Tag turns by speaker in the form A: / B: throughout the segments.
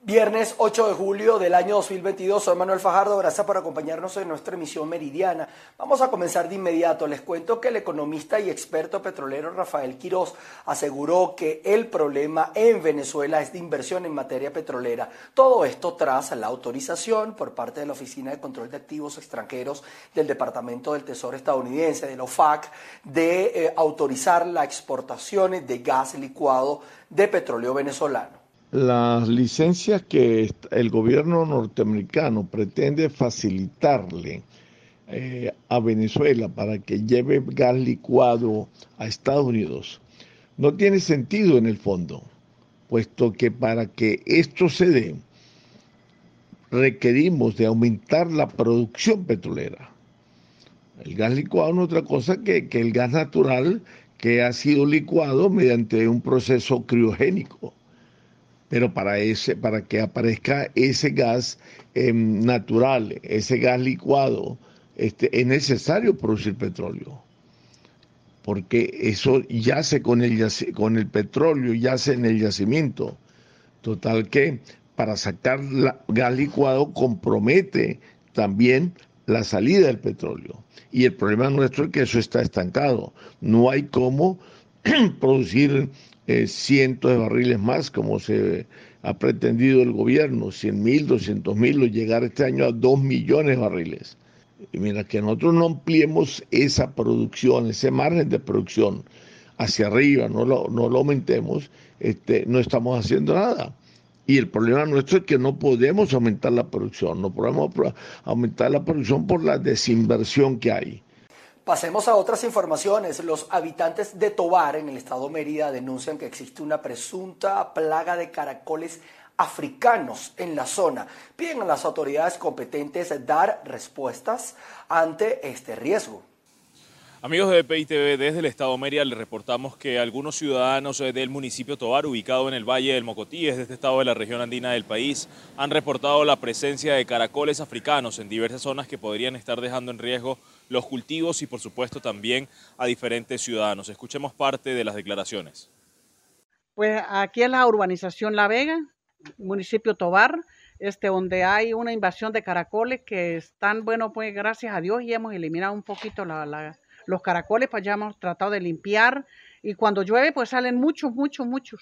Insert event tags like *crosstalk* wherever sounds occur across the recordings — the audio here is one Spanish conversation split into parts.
A: Viernes 8 de julio del año 2022, soy Manuel Fajardo, gracias por acompañarnos en nuestra emisión meridiana. Vamos a comenzar de inmediato. Les cuento que el economista y experto petrolero Rafael Quiroz aseguró que el problema en Venezuela es de inversión en materia petrolera. Todo esto tras la autorización por parte de la Oficina de Control de Activos Extranjeros del Departamento del Tesoro estadounidense, de la OFAC, de eh, autorizar la exportación de gas licuado de petróleo venezolano.
B: Las licencias que el gobierno norteamericano pretende facilitarle eh, a Venezuela para que lleve gas licuado a Estados Unidos no tiene sentido en el fondo, puesto que para que esto se dé requerimos de aumentar la producción petrolera. El gas licuado no es otra cosa que, que el gas natural que ha sido licuado mediante un proceso criogénico pero para, ese, para que aparezca ese gas em, natural, ese gas licuado, este, es necesario producir petróleo. Porque eso yace con el, con el petróleo, yace en el yacimiento. Total que para sacar gas licuado compromete también la salida del petróleo. Y el problema nuestro es que eso está estancado. No hay cómo *clears throat* producir eh, cientos de barriles más, como se ha pretendido el gobierno, 100 mil, 200 mil, o llegar este año a 2 millones de barriles. Y mira, que nosotros no ampliemos esa producción, ese margen de producción hacia arriba, no lo, no lo aumentemos, este, no estamos haciendo nada. Y el problema nuestro es que no podemos aumentar la producción, no podemos aumentar la producción por la desinversión que hay.
A: Pasemos a otras informaciones. Los habitantes de Tobar, en el estado Mérida, denuncian que existe una presunta plaga de caracoles africanos en la zona. Piden a las autoridades competentes dar respuestas ante este riesgo.
C: Amigos de PITV, desde el Estado Mérida le reportamos que algunos ciudadanos eh, del municipio Tobar, ubicado en el Valle del Mocotí, desde este estado de la región andina del país, han reportado la presencia de caracoles africanos en diversas zonas que podrían estar dejando en riesgo los cultivos y por supuesto también a diferentes ciudadanos. Escuchemos parte de las declaraciones.
D: Pues aquí en la urbanización La Vega, municipio Tobar, este, donde hay una invasión de caracoles que están, bueno, pues gracias a Dios y hemos eliminado un poquito la los caracoles, pues ya hemos tratado de limpiar y cuando llueve pues salen muchos, muchos, muchos.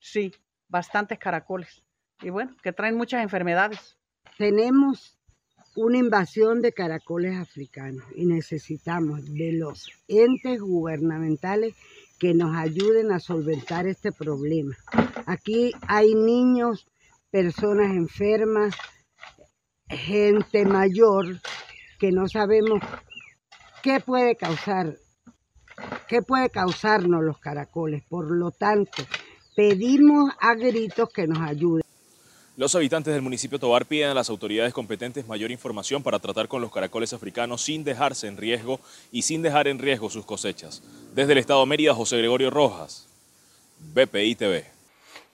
D: Sí, bastantes caracoles. Y bueno, que traen muchas enfermedades.
E: Tenemos una invasión de caracoles africanos y necesitamos de los entes gubernamentales que nos ayuden a solventar este problema. Aquí hay niños, personas enfermas, gente mayor que no sabemos ¿Qué puede causar? ¿Qué puede causarnos los caracoles? Por lo tanto, pedimos a gritos que nos ayuden.
C: Los habitantes del municipio Tobar piden a las autoridades competentes mayor información para tratar con los caracoles africanos sin dejarse en riesgo y sin dejar en riesgo sus cosechas. Desde el Estado de Mérida, José Gregorio Rojas, BPI TV.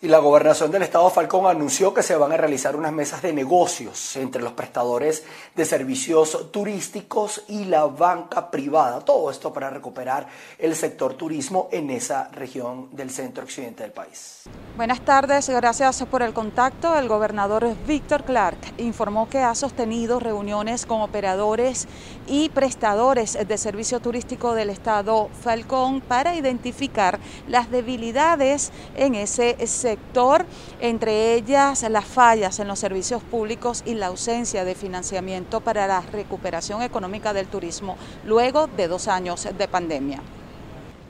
A: Y la gobernación del estado Falcón anunció que se van a realizar unas mesas de negocios entre los prestadores de servicios turísticos y la banca privada. Todo esto para recuperar el sector turismo en esa región del centro occidente del país.
F: Buenas tardes, gracias por el contacto. El gobernador Víctor Clark informó que ha sostenido reuniones con operadores y prestadores de servicio turístico del estado Falcón para identificar las debilidades en ese sector sector, entre ellas las fallas en los servicios públicos y la ausencia de financiamiento para la recuperación económica del turismo luego de dos años de pandemia.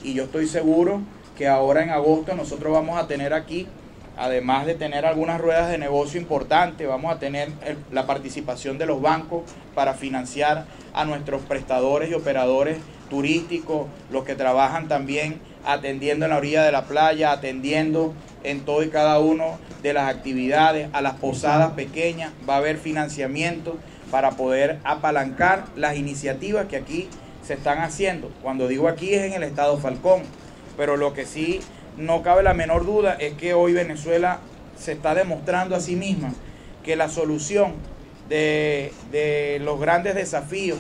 G: Y yo estoy seguro que ahora en agosto nosotros vamos a tener aquí, además de tener algunas ruedas de negocio importantes, vamos a tener la participación de los bancos para financiar a nuestros prestadores y operadores turísticos, los que trabajan también atendiendo en la orilla de la playa, atendiendo en todo y cada uno de las actividades, a las posadas pequeñas, va a haber financiamiento para poder apalancar las iniciativas que aquí se están haciendo. Cuando digo aquí es en el estado Falcón, pero lo que sí no cabe la menor duda es que hoy Venezuela se está demostrando a sí misma que la solución de, de los grandes desafíos,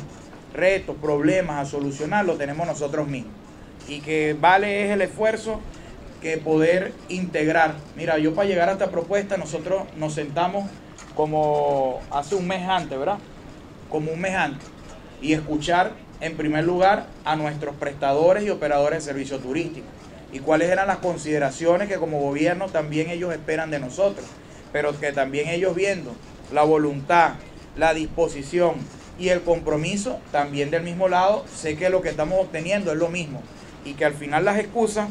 G: retos, problemas a solucionar lo tenemos nosotros mismos. Y que vale es el esfuerzo que poder integrar. Mira, yo para llegar a esta propuesta nosotros nos sentamos como hace un mes antes, ¿verdad? Como un mes antes. Y escuchar en primer lugar a nuestros prestadores y operadores de servicio turístico. Y cuáles eran las consideraciones que como gobierno también ellos esperan de nosotros. Pero que también ellos viendo la voluntad, la disposición y el compromiso también del mismo lado, sé que lo que estamos obteniendo es lo mismo. Y que al final las excusas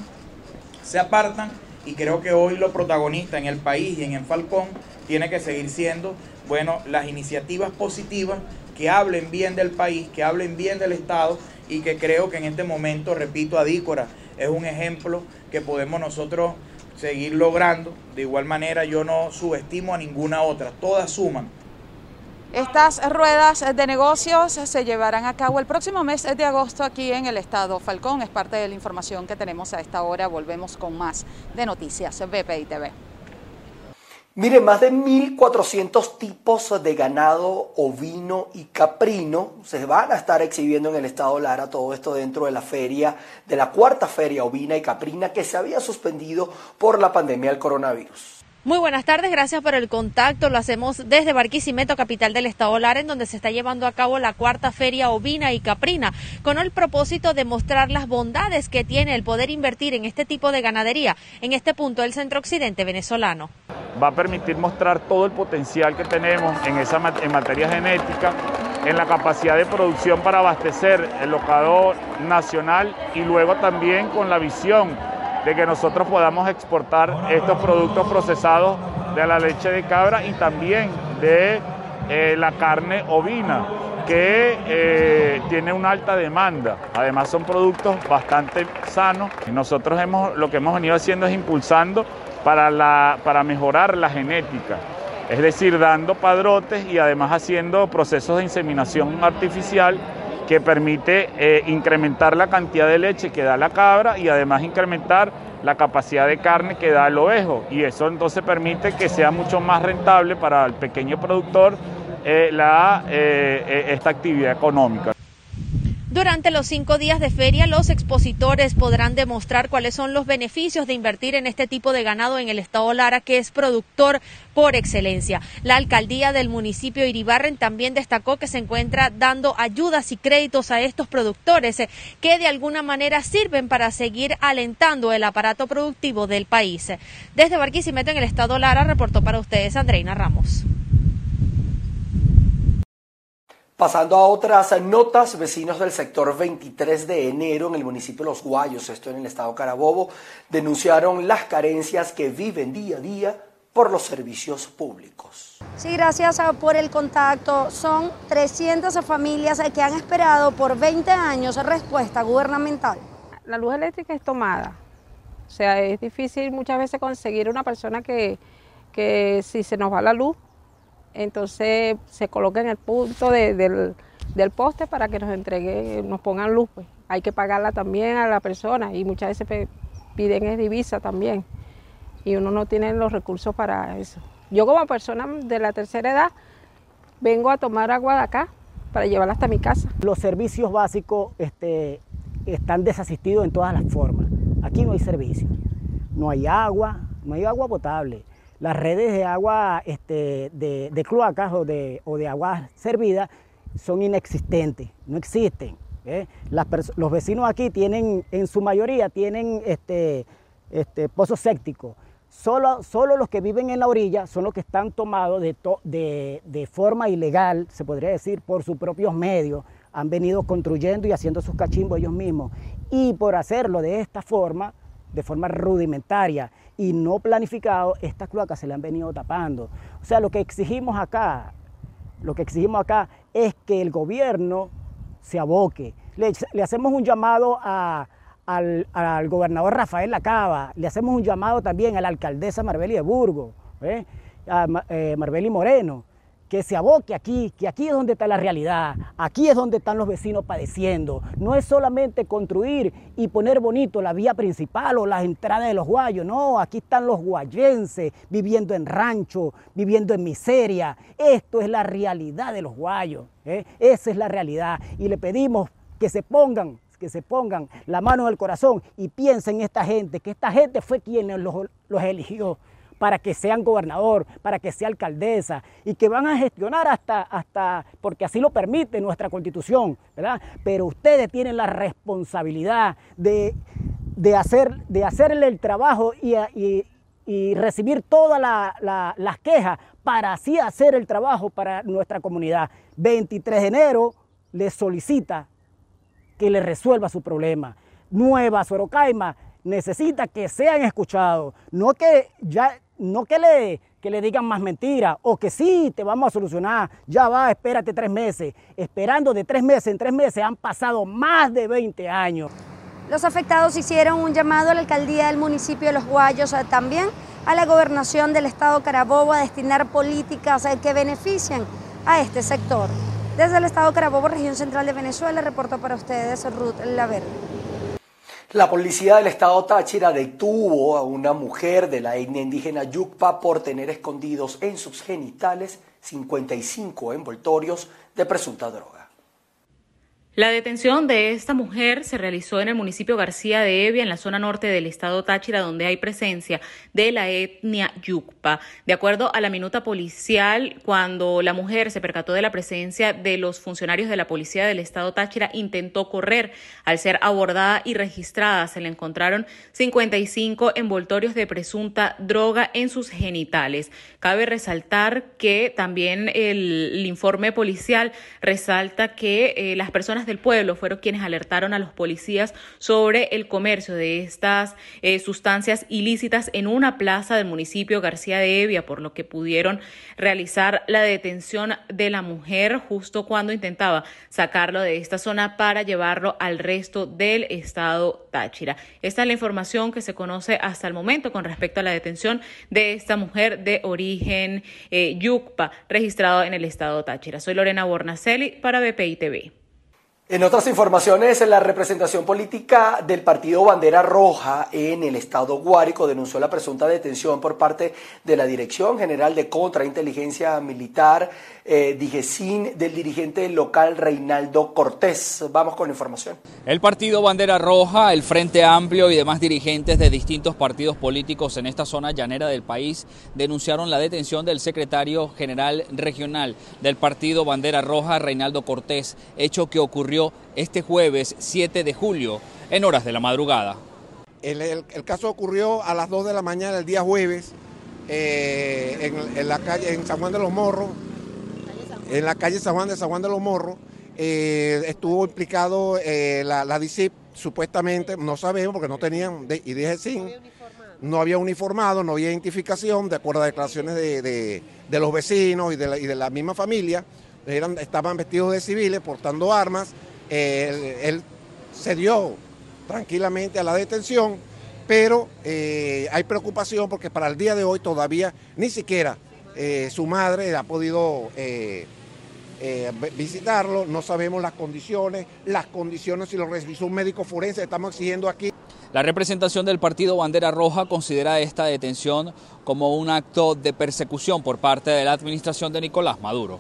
G: se apartan y creo que hoy lo protagonista en el país y en el Falcón tiene que seguir siendo, bueno, las iniciativas positivas que hablen bien del país, que hablen bien del Estado y que creo que en este momento, repito, Adícora es un ejemplo que podemos nosotros seguir logrando. De igual manera, yo no subestimo a ninguna otra, todas suman.
F: Estas ruedas de negocios se llevarán a cabo el próximo mes de agosto aquí en el estado Falcón. Es parte de la información que tenemos a esta hora. Volvemos con más de noticias BPI TV.
A: Mire, más de 1.400 tipos de ganado ovino y caprino se van a estar exhibiendo en el estado Lara, todo esto dentro de la feria, de la cuarta feria ovina y caprina que se había suspendido por la pandemia del coronavirus.
H: Muy buenas tardes, gracias por el contacto. Lo hacemos desde Barquisimeto, capital del estado Lara, en donde se está llevando a cabo la cuarta feria ovina y caprina, con el propósito de mostrar las bondades que tiene el poder invertir en este tipo de ganadería en este punto del centro occidente venezolano.
I: Va a permitir mostrar todo el potencial que tenemos en, esa, en materia genética, en la capacidad de producción para abastecer el locador nacional y luego también con la visión de que nosotros podamos exportar estos productos procesados de la leche de cabra y también de eh, la carne ovina, que eh, tiene una alta demanda. Además son productos bastante sanos. Nosotros hemos, lo que hemos venido haciendo es impulsando para, la, para mejorar la genética. Es decir, dando padrotes y además haciendo procesos de inseminación artificial que permite eh, incrementar la cantidad de leche que da la cabra y además incrementar la capacidad de carne que da el ovejo. Y eso entonces permite que sea mucho más rentable para el pequeño productor eh, la, eh, esta actividad económica.
H: Durante los cinco días de feria, los expositores podrán demostrar cuáles son los beneficios de invertir en este tipo de ganado en el estado Lara, que es productor por excelencia. La alcaldía del municipio Iribarren también destacó que se encuentra dando ayudas y créditos a estos productores eh, que de alguna manera sirven para seguir alentando el aparato productivo del país. Desde Barquisimeto en el estado Lara reportó para ustedes Andreina Ramos.
A: Pasando a otras notas, vecinos del sector 23 de enero en el municipio de Los Guayos, esto en el estado Carabobo, denunciaron las carencias que viven día a día por los servicios públicos.
J: Sí, gracias por el contacto. Son 300 familias que han esperado por 20 años respuesta gubernamental.
K: La luz eléctrica es tomada. O sea, es difícil muchas veces conseguir una persona que, que si se nos va la luz, entonces se coloca en el punto del, poste para que nos entregue, nos pongan luz. Pues. Hay que pagarla también a la persona y muchas veces piden divisa también y uno no tiene los recursos para eso. Yo como persona de la tercera edad vengo a tomar agua de acá para llevarla hasta mi casa.
L: Los servicios básicos este, están desasistidos en todas las formas. Aquí no hay servicio, no hay agua, no hay agua potable las redes de agua este, de, cloacas o de, o de agua servida son inexistentes, no existen. ¿eh? los vecinos aquí tienen, en su mayoría, tienen este, este, pozos sépticos. Solo, solo, los que viven en la orilla son los que están tomados de, de, de, forma ilegal, se podría decir, por sus propios medios. Han venido construyendo y haciendo sus cachimbos ellos mismos. Y por hacerlo de esta forma, de forma rudimentaria y no planificado, estas cloacas se le han venido tapando. O sea, lo que exigimos acá, lo que exigimos acá es que el gobierno se aboque. Le, hacemos un llamado al, gobernador Rafael Lacaba, le hacemos un llamado también a la alcaldesa Marbeli de Burgos, ¿eh? a eh, Marbeli Moreno, que se aboque aquí, que aquí es donde está la realidad, aquí es donde están los vecinos padeciendo. No es solamente construir y poner bonito la vía principal o las entradas de los guayos, no, aquí están los guayenses viviendo en rancho, viviendo en miseria. Esto es la realidad de los guayos, ¿eh? esa es la realidad. Y le pedimos que se pongan que se pongan la mano en el corazón y piensen en esta gente, que esta gente fue quien los, los eligió para que sean gobernador, para que sea alcaldesa y que van a gestionar hasta, hasta, porque así lo permite nuestra constitución, ¿verdad? Pero ustedes tienen la responsabilidad de, de, hacer, de hacerle el trabajo y, y, recibir todas las quejas para así hacer el trabajo para nuestra comunidad. 23 de enero les solicita que le resuelva su problema. Nueva Sorocaima necesita que sean escuchados, no que ya no que le, que le digan más mentiras o que sí, te vamos a solucionar, ya va, espérate tres meses. Esperando de tres meses en tres meses han pasado más de 20 años.
J: Los afectados hicieron un llamado a la alcaldía del municipio de Los Guayos, eh, también a la gobernación del estado Carabobo a destinar políticas eh, que beneficien a este sector. Desde el estado Carabobo, región central de Venezuela, reportó para ustedes Ruth Laverde.
A: La policía del estado Táchira detuvo a una mujer de la etnia indígena Yucpa por tener escondidos en sus genitales 55 envoltorios de presunta droga.
M: La detención de esta mujer se realizó en el municipio García de Evia, en la zona norte del estado Táchira, donde hay presencia de la etnia Yucpa. De acuerdo a la minuta policial, cuando la mujer se percató de la presencia de los funcionarios de la policía del estado Táchira, intentó correr. Al ser abordada y registrada, se le encontraron 55 envoltorios de presunta droga en sus genitales. Cabe resaltar que también el, informe policial resalta que eh, las personas del pueblo fueron quienes alertaron a los policías sobre el comercio de estas eh, sustancias ilícitas en una plaza del municipio García de Evia, por lo que pudieron realizar la detención de la mujer justo cuando intentaba sacarlo de esta zona para llevarlo al resto del estado Táchira. Esta es la información que se conoce hasta el momento con respecto a la detención de esta mujer de origen eh, Yucpa, registrado en el estado Táchira. Soy Lorena Bornacelli para BPI TV.
A: En otras informaciones, la representación política del partido Bandera Roja en el estado Guárico denunció la presunta detención por parte de la Dirección General de Contrainteligencia Militar, eh, del dirigente local Reinaldo Cortés. Vamos con la información.
N: El partido Bandera Roja, el Frente Amplio y demás dirigentes de distintos partidos políticos en esta zona llanera del país denunciaron la detención del secretario general regional del partido Bandera Roja, Reinaldo Cortés, hecho que ocurrió este jueves 7 de julio en horas de la madrugada.
O: El, caso ocurrió a las 2 de la mañana el día jueves eh, en, la calle, en San Juan de los Morros, en la calle San Juan de San Juan de los Morros. Eh, estuvo implicado eh, la, la, DICIP, supuestamente, no sabemos porque no tenían, y dije sí, no había uniformado, no había identificación, de acuerdo a declaraciones de, los vecinos y de, la, y de la misma familia, eran, estaban vestidos de civiles, portando armas, él, se dio tranquilamente a la detención, pero eh, hay preocupación porque para el día de hoy todavía ni siquiera eh, su madre ha podido eh, visitarlo, no sabemos las condiciones, las condiciones si lo revisó un médico forense, estamos exigiendo aquí.
N: La representación del partido Bandera Roja considera esta detención como un acto de persecución por parte de la administración de Nicolás Maduro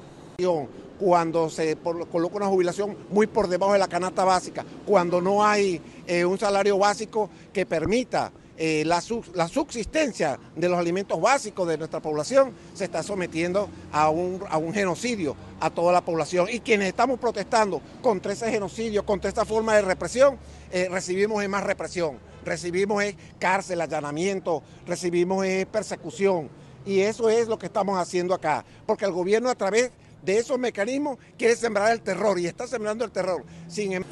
O: cuando se coloca una jubilación muy por debajo de la canasta básica, cuando no hay eh, un salario básico que permita eh, la, subsistencia de los alimentos básicos de nuestra población, se está sometiendo a un, genocidio a toda la población. Y quienes estamos protestando contra ese genocidio, contra esta forma de represión, eh, recibimos más represión, recibimos cárcel, allanamiento, recibimos persecución. Y eso es lo que estamos haciendo acá, porque el gobierno a través de esos mecanismos quiere sembrar el terror y está sembrando el terror. Sin em-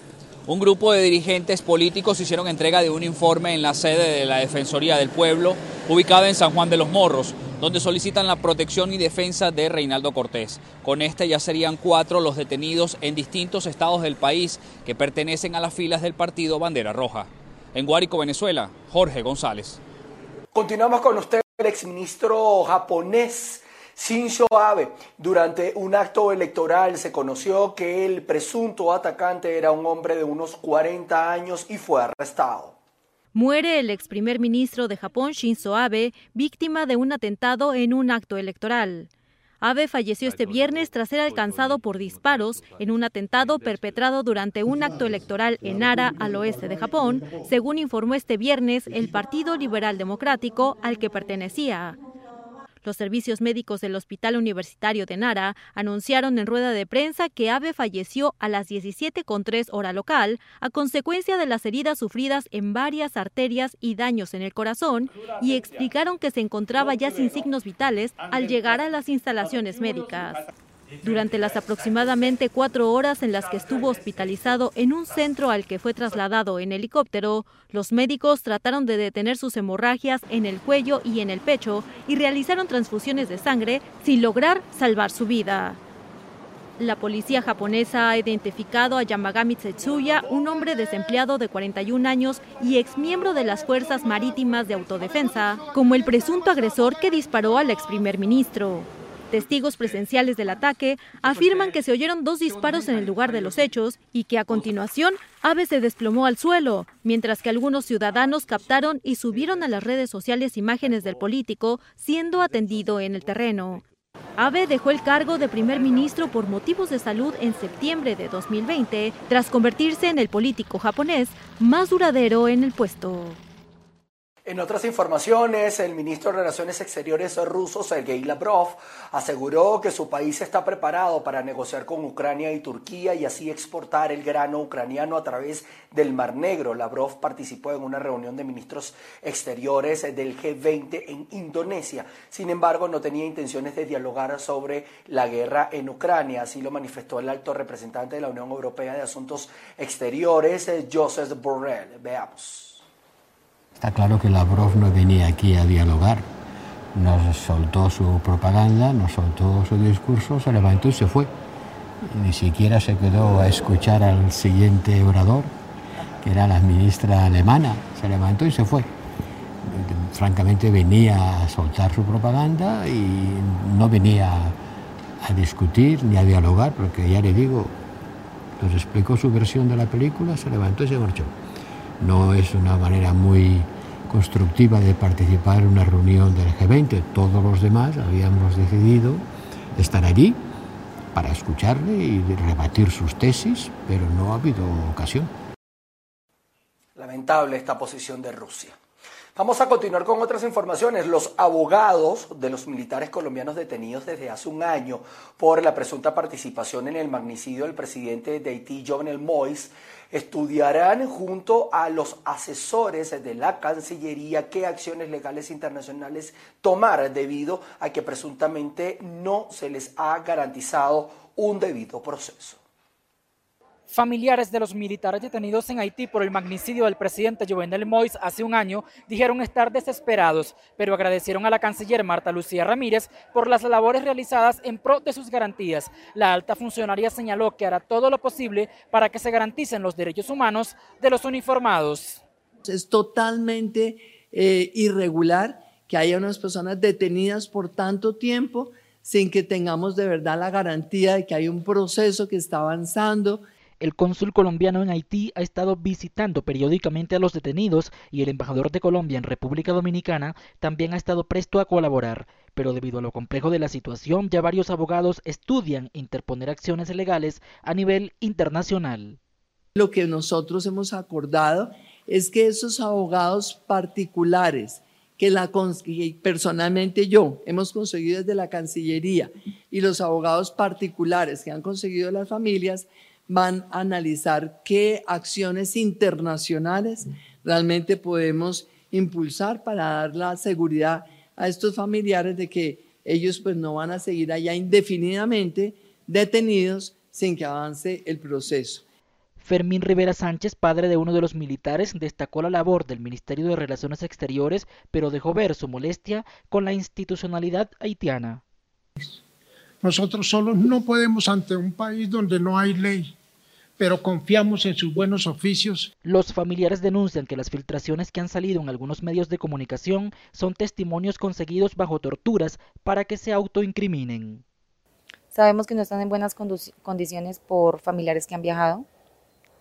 N: un grupo de dirigentes políticos hicieron entrega de un informe en la sede de la Defensoría del Pueblo, ubicada en San Juan de los Morros, donde solicitan la protección y defensa de Reinaldo Cortés. Con este ya serían cuatro los detenidos en distintos estados del país que pertenecen a las filas del partido Bandera Roja. En Guárico, Venezuela, Jorge González.
A: Continuamos con usted, el exministro japonés Shinzo Abe, durante un acto electoral se conoció que el presunto atacante era un hombre de unos 40 años y fue arrestado.
P: Muere el ex primer ministro de Japón Shinzo Abe, víctima de un atentado en un acto electoral. Abe falleció este viernes tras ser alcanzado por disparos en un atentado perpetrado durante un acto electoral en Nara, al oeste de Japón, según informó este viernes el Partido Liberal Democrático al que pertenecía. Los servicios médicos del Hospital Universitario de Nara anunciaron en rueda de prensa que Abe falleció a las 17.3 hora local a consecuencia de las heridas sufridas en varias arterias y daños en el corazón y explicaron que se encontraba ya sin signos vitales al llegar a las instalaciones médicas. Durante las aproximadamente cuatro horas en las que estuvo hospitalizado en un centro al que fue trasladado en helicóptero, los médicos trataron de detener sus hemorragias en el cuello y en el pecho y realizaron transfusiones de sangre sin lograr salvar su vida. La policía japonesa ha identificado a Yamagami Tsetsuya, un hombre desempleado de 41 años y exmiembro de las Fuerzas Marítimas de Autodefensa, como el presunto agresor que disparó al ex primer ministro. Testigos presenciales del ataque afirman que se oyeron dos disparos en el lugar de los hechos y que a continuación Abe se desplomó al suelo, mientras que algunos ciudadanos captaron y subieron a las redes sociales imágenes del político siendo atendido en el terreno. Abe dejó el cargo de primer ministro por motivos de salud en septiembre de 2020, tras convertirse en el político japonés más duradero en el puesto.
A: En otras informaciones, el ministro de Relaciones Exteriores ruso, Sergei Lavrov, aseguró que su país está preparado para negociar con Ucrania y Turquía y así exportar el grano ucraniano a través del Mar Negro. Lavrov participó en una reunión de ministros exteriores del G20 en Indonesia. Sin embargo, no tenía intenciones de dialogar sobre la guerra en Ucrania. Así lo manifestó el alto representante de la Unión Europea de Asuntos Exteriores, Joseph Borrell. Veamos.
Q: Está claro que Lavrov no venía aquí a dialogar. Nos soltó su propaganda, nos soltó su discurso, se levantó y se fue. Ni siquiera se quedó a escuchar al siguiente orador, que era la ministra alemana. Se levantó y se fue. Francamente venía a soltar su propaganda y no venía a discutir ni a dialogar, porque ya le digo, nos explicó su versión de la película, se levantó y se marchó no es una manera muy constructiva de participar en una reunión del G20. Todos los demás habíamos decidido estar allí para escucharle y rebatir sus tesis, pero no ha habido ocasión.
A: Lamentable esta posición de Rusia. Vamos a continuar con otras informaciones. Los abogados de los militares colombianos detenidos desde hace un año por la presunta participación en el magnicidio del presidente de Haití, Jovenel Moïse, estudiarán junto a los asesores de la Cancillería qué acciones legales internacionales tomar debido a que presuntamente no se les ha garantizado un debido proceso.
R: Familiares de los militares detenidos en Haití por el magnicidio del presidente Jovenel Moïse hace un año dijeron estar desesperados, pero agradecieron a la canciller Marta Lucía Ramírez por las labores realizadas en pro de sus garantías. La alta funcionaria señaló que hará todo lo posible para que se garanticen los derechos humanos de los uniformados.
S: Es totalmente eh, irregular que haya unas personas detenidas por tanto tiempo sin que tengamos de verdad la garantía de que hay un proceso que está avanzando
R: el cónsul colombiano en Haití ha estado visitando periódicamente a los detenidos y el embajador de Colombia en República Dominicana también ha estado presto a colaborar, pero debido a lo complejo de la situación ya varios abogados estudian interponer acciones legales a nivel internacional.
S: Lo que nosotros hemos acordado es que esos abogados particulares que la personalmente yo hemos conseguido desde la Cancillería y los abogados particulares que han conseguido las familias van a analizar qué acciones internacionales realmente podemos impulsar para dar la seguridad a estos familiares de que ellos pues no van a seguir allá indefinidamente detenidos sin que avance el proceso.
R: Fermín Rivera Sánchez, padre de uno de los militares, destacó la labor del Ministerio de Relaciones Exteriores, pero dejó ver su molestia con la institucionalidad haitiana.
T: Nosotros solos no podemos ante un país donde no hay ley, pero confiamos en sus buenos oficios.
R: Los familiares denuncian que las filtraciones que han salido en algunos medios de comunicación son testimonios conseguidos bajo torturas para que se autoincriminen.
U: Sabemos que no están en buenas condiciones por familiares que han viajado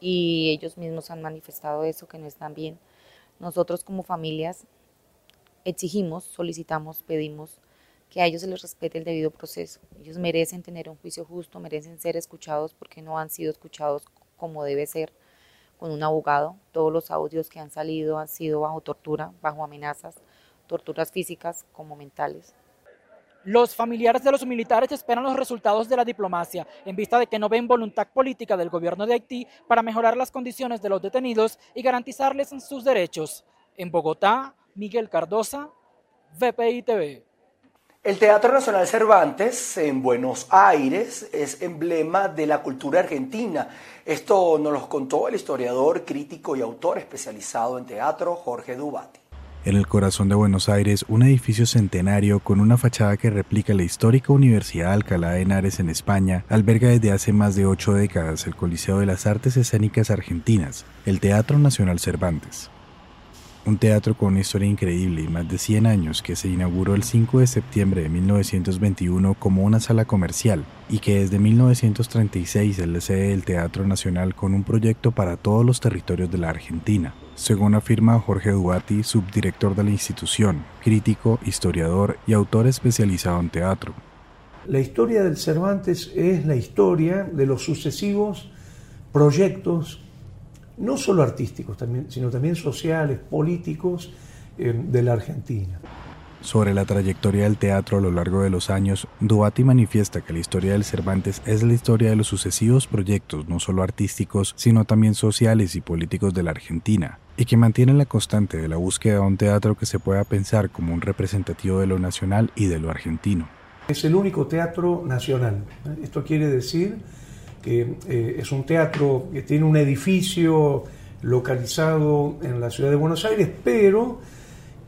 U: y ellos mismos han manifestado eso, que no están bien. Nosotros como familias exigimos, solicitamos, pedimos que a ellos se les respete el debido proceso. Ellos merecen tener un juicio justo, merecen ser escuchados porque no han sido escuchados como debe ser con un abogado. Todos los audios que han salido han sido bajo tortura, bajo amenazas, torturas físicas como mentales.
R: Los familiares de los militares esperan los resultados de la diplomacia, en vista de que no ven voluntad política del gobierno de Haití para mejorar las condiciones de los detenidos y garantizarles sus derechos. En Bogotá, Miguel Cardosa, VPI TV.
A: El Teatro Nacional Cervantes en Buenos Aires es emblema de la cultura argentina. Esto nos lo contó el historiador, crítico y autor especializado en teatro Jorge Dubati.
V: En el corazón de Buenos Aires, un edificio centenario con una fachada que replica la histórica Universidad Alcalá de Henares en España, alberga desde hace más de ocho décadas el Coliseo de las Artes Escénicas Argentinas, el Teatro Nacional Cervantes. Un teatro con una historia increíble y más de 100 años que se inauguró el 5 de septiembre de 1921 como una sala comercial y que desde 1936 es la sede del Teatro Nacional con un proyecto para todos los territorios de la Argentina, según afirma Jorge Duati, subdirector de la institución, crítico, historiador y autor especializado en teatro.
W: La historia del Cervantes es la historia de los sucesivos proyectos no solo artísticos, también, sino también sociales, políticos eh, de la Argentina.
V: Sobre la trayectoria del teatro a lo largo de los años, Duati manifiesta que la historia del Cervantes es la historia de los sucesivos proyectos, no solo artísticos, sino también sociales y políticos de la Argentina, y que mantiene la constante de la búsqueda de un teatro que se pueda pensar como un representativo de lo nacional y de lo argentino.
W: Es el único teatro nacional. Esto quiere decir que eh, es un teatro que tiene un edificio localizado en la ciudad de Buenos Aires, pero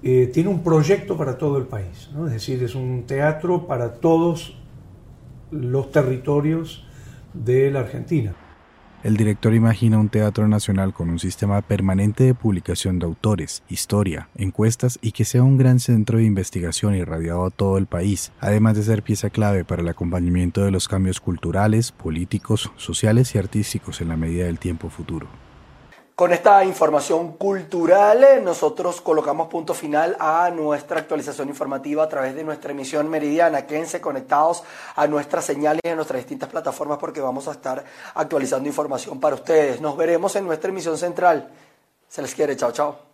W: eh, tiene un proyecto para todo el país. Es decir, es un teatro para todos los territorios de la Argentina.
V: El director imagina un teatro nacional con un sistema permanente de publicación de autores, historia, encuestas y que sea un gran centro de investigación irradiado a todo el país, además de ser pieza clave para el acompañamiento de los cambios culturales, políticos, sociales y artísticos en la medida del tiempo futuro.
A: Con esta información cultural, eh, nosotros colocamos punto final a nuestra actualización informativa a través de nuestra emisión meridiana. Quédense conectados a nuestras señales y a nuestras distintas plataformas porque vamos a estar actualizando información para ustedes. Nos veremos en nuestra emisión central. Se les quiere. Chao, chao.